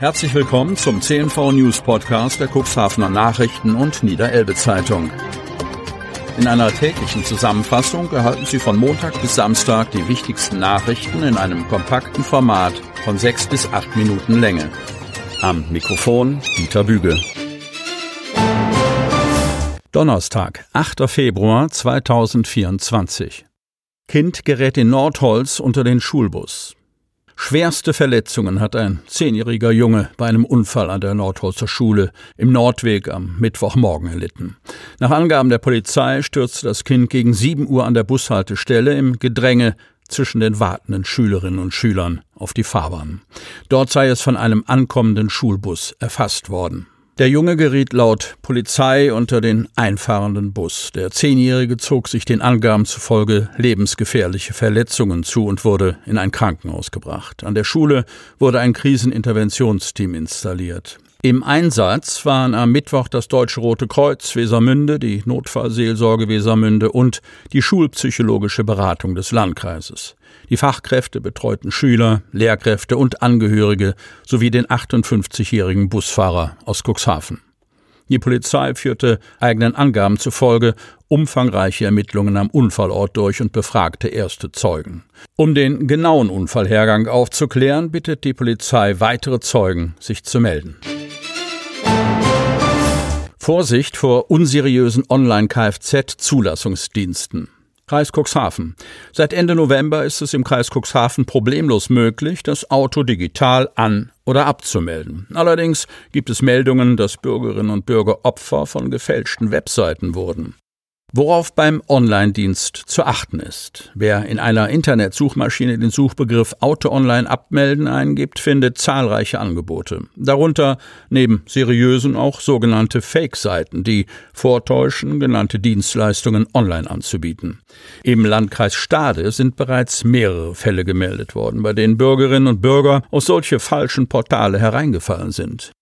Herzlich willkommen zum CNV News Podcast der Cuxhavener Nachrichten und Niederelbe Zeitung. In einer täglichen Zusammenfassung erhalten Sie von Montag bis Samstag die wichtigsten Nachrichten in einem kompakten Format von sechs bis acht Minuten Länge. Am Mikrofon Dieter Bügel. Donnerstag, 8. Februar 2024. Kind gerät in Nordholz unter den Schulbus. Schwerste Verletzungen hat ein zehnjähriger Junge bei einem Unfall an der Nordholzer Schule im Nordweg am Mittwochmorgen erlitten. Nach Angaben der Polizei stürzte das Kind gegen sieben Uhr an der Bushaltestelle im Gedränge zwischen den wartenden Schülerinnen und Schülern auf die Fahrbahn. Dort sei es von einem ankommenden Schulbus erfasst worden. Der Junge geriet laut Polizei unter den einfahrenden Bus. Der Zehnjährige zog sich den Angaben zufolge lebensgefährliche Verletzungen zu und wurde in ein Krankenhaus gebracht. An der Schule wurde ein Kriseninterventionsteam installiert. Im Einsatz waren am Mittwoch das Deutsche Rote Kreuz Wesermünde, die Notfallseelsorge Wesermünde und die schulpsychologische Beratung des Landkreises. Die Fachkräfte betreuten Schüler, Lehrkräfte und Angehörige sowie den 58-jährigen Busfahrer aus Cuxhaven. Die Polizei führte eigenen Angaben zufolge umfangreiche Ermittlungen am Unfallort durch und befragte erste Zeugen. Um den genauen Unfallhergang aufzuklären, bittet die Polizei weitere Zeugen, sich zu melden. Vorsicht vor unseriösen Online-Kfz-Zulassungsdiensten. Kreis Cuxhaven. Seit Ende November ist es im Kreis Cuxhaven problemlos möglich, das Auto digital an- oder abzumelden. Allerdings gibt es Meldungen, dass Bürgerinnen und Bürger Opfer von gefälschten Webseiten wurden. Worauf beim Online-Dienst zu achten ist. Wer in einer Internetsuchmaschine den Suchbegriff Auto Online abmelden eingibt, findet zahlreiche Angebote. Darunter neben seriösen auch sogenannte Fake-Seiten, die vortäuschen, genannte Dienstleistungen online anzubieten. Im Landkreis Stade sind bereits mehrere Fälle gemeldet worden, bei denen Bürgerinnen und Bürger auf solche falschen Portale hereingefallen sind.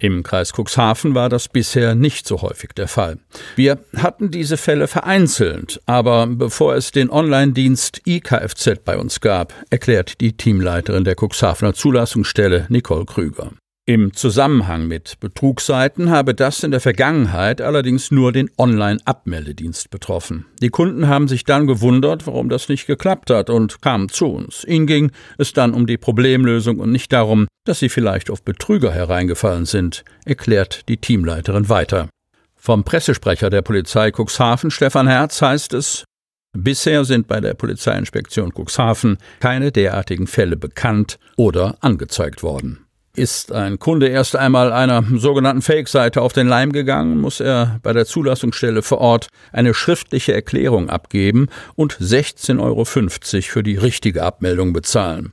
Im Kreis Cuxhaven war das bisher nicht so häufig der Fall. Wir hatten diese Fälle vereinzelt, aber bevor es den Online-Dienst iKFZ bei uns gab, erklärt die Teamleiterin der Cuxhavener Zulassungsstelle Nicole Krüger. Im Zusammenhang mit Betrugsseiten habe das in der Vergangenheit allerdings nur den Online-Abmeldedienst betroffen. Die Kunden haben sich dann gewundert, warum das nicht geklappt hat und kamen zu uns. Ihnen ging es dann um die Problemlösung und nicht darum, dass sie vielleicht auf Betrüger hereingefallen sind, erklärt die Teamleiterin weiter. Vom Pressesprecher der Polizei Cuxhaven, Stefan Herz, heißt es, Bisher sind bei der Polizeiinspektion Cuxhaven keine derartigen Fälle bekannt oder angezeigt worden. Ist ein Kunde erst einmal einer sogenannten Fake-Seite auf den Leim gegangen, muss er bei der Zulassungsstelle vor Ort eine schriftliche Erklärung abgeben und 16,50 Euro für die richtige Abmeldung bezahlen.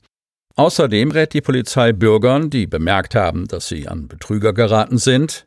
Außerdem rät die Polizei Bürgern, die bemerkt haben, dass sie an Betrüger geraten sind,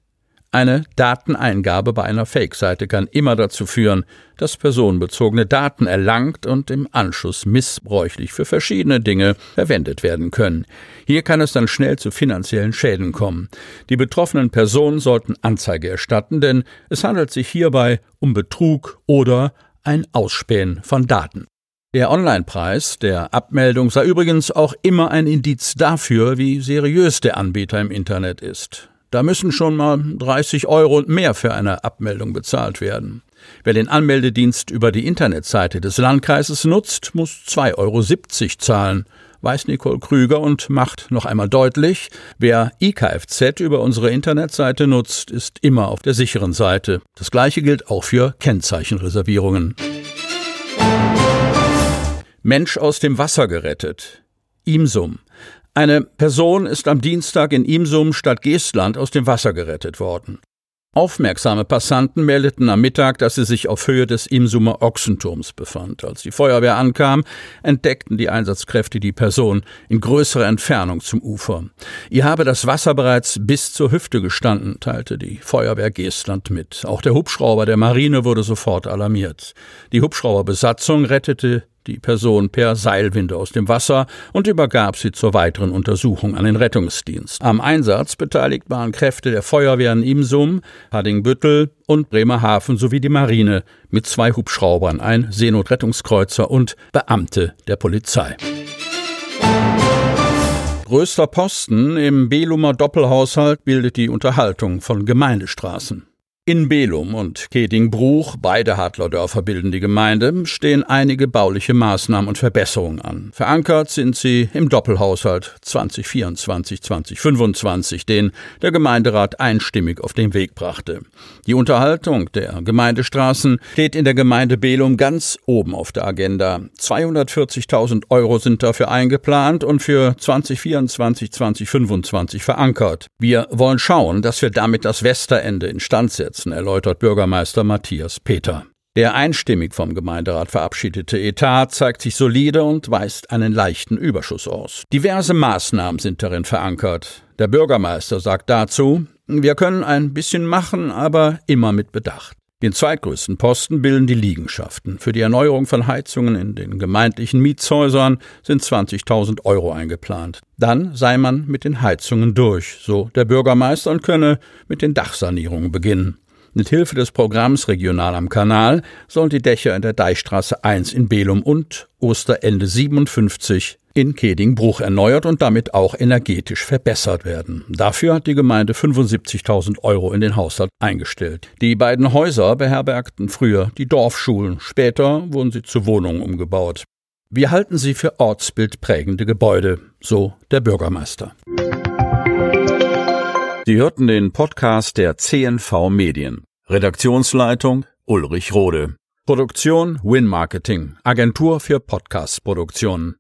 eine Dateneingabe bei einer Fake-Seite kann immer dazu führen, dass personenbezogene Daten erlangt und im Anschluss missbräuchlich für verschiedene Dinge verwendet werden können. Hier kann es dann schnell zu finanziellen Schäden kommen. Die betroffenen Personen sollten Anzeige erstatten, denn es handelt sich hierbei um Betrug oder ein Ausspähen von Daten. Der Onlinepreis der Abmeldung sei übrigens auch immer ein Indiz dafür, wie seriös der Anbieter im Internet ist. Da müssen schon mal 30 Euro und mehr für eine Abmeldung bezahlt werden. Wer den Anmeldedienst über die Internetseite des Landkreises nutzt, muss 2,70 Euro zahlen, weiß Nicole Krüger und macht noch einmal deutlich, wer IKFZ über unsere Internetseite nutzt, ist immer auf der sicheren Seite. Das gleiche gilt auch für Kennzeichenreservierungen. Mensch aus dem Wasser gerettet. Imsum. Eine Person ist am Dienstag in Imsum statt Geestland aus dem Wasser gerettet worden. Aufmerksame Passanten meldeten am Mittag, dass sie sich auf Höhe des Imsumer Ochsenturms befand. Als die Feuerwehr ankam, entdeckten die Einsatzkräfte die Person in größerer Entfernung zum Ufer. Ihr habe das Wasser bereits bis zur Hüfte gestanden, teilte die Feuerwehr Geestland mit. Auch der Hubschrauber der Marine wurde sofort alarmiert. Die Hubschrauberbesatzung rettete die Person per Seilwinde aus dem Wasser und übergab sie zur weiteren Untersuchung an den Rettungsdienst. Am Einsatz beteiligt waren Kräfte der Feuerwehren Imsum, Haddingbüttel und Bremerhaven sowie die Marine mit zwei Hubschraubern, ein Seenotrettungskreuzer und Beamte der Polizei. Größter Posten im Belumer Doppelhaushalt bildet die Unterhaltung von Gemeindestraßen. In Belum und Kedingbruch, beide Hadlerdörfer bilden die Gemeinde, stehen einige bauliche Maßnahmen und Verbesserungen an. Verankert sind sie im Doppelhaushalt 2024-2025, den der Gemeinderat einstimmig auf den Weg brachte. Die Unterhaltung der Gemeindestraßen steht in der Gemeinde Belum ganz oben auf der Agenda. 240.000 Euro sind dafür eingeplant und für 2024-2025 verankert. Wir wollen schauen, dass wir damit das Westerende instand setzen umsetzen, erläutert Bürgermeister Matthias Peter. Der einstimmig vom Gemeinderat verabschiedete Etat zeigt sich solide und weist einen leichten Überschuss aus. Diverse Maßnahmen sind darin verankert. Der Bürgermeister sagt dazu, wir können ein bisschen machen, aber immer mit Bedacht. Den zweitgrößten Posten bilden die Liegenschaften. Für die Erneuerung von Heizungen in den gemeindlichen Mietshäusern sind 20.000 Euro eingeplant. Dann sei man mit den Heizungen durch, so der Bürgermeister, und könne mit den Dachsanierungen beginnen. Mit Hilfe des Programms Regional am Kanal sollen die Dächer in der Deichstraße 1 in Belum und Osterende 57 in Kedingbruch erneuert und damit auch energetisch verbessert werden. Dafür hat die Gemeinde 75.000 Euro in den Haushalt eingestellt. Die beiden Häuser beherbergten früher die Dorfschulen, später wurden sie zu Wohnungen umgebaut. Wir halten sie für ortsbildprägende Gebäude, so der Bürgermeister. Sie hörten den Podcast der CNV Medien. Redaktionsleitung Ulrich Rode. Produktion Win Marketing, Agentur für Podcast-Produktionen.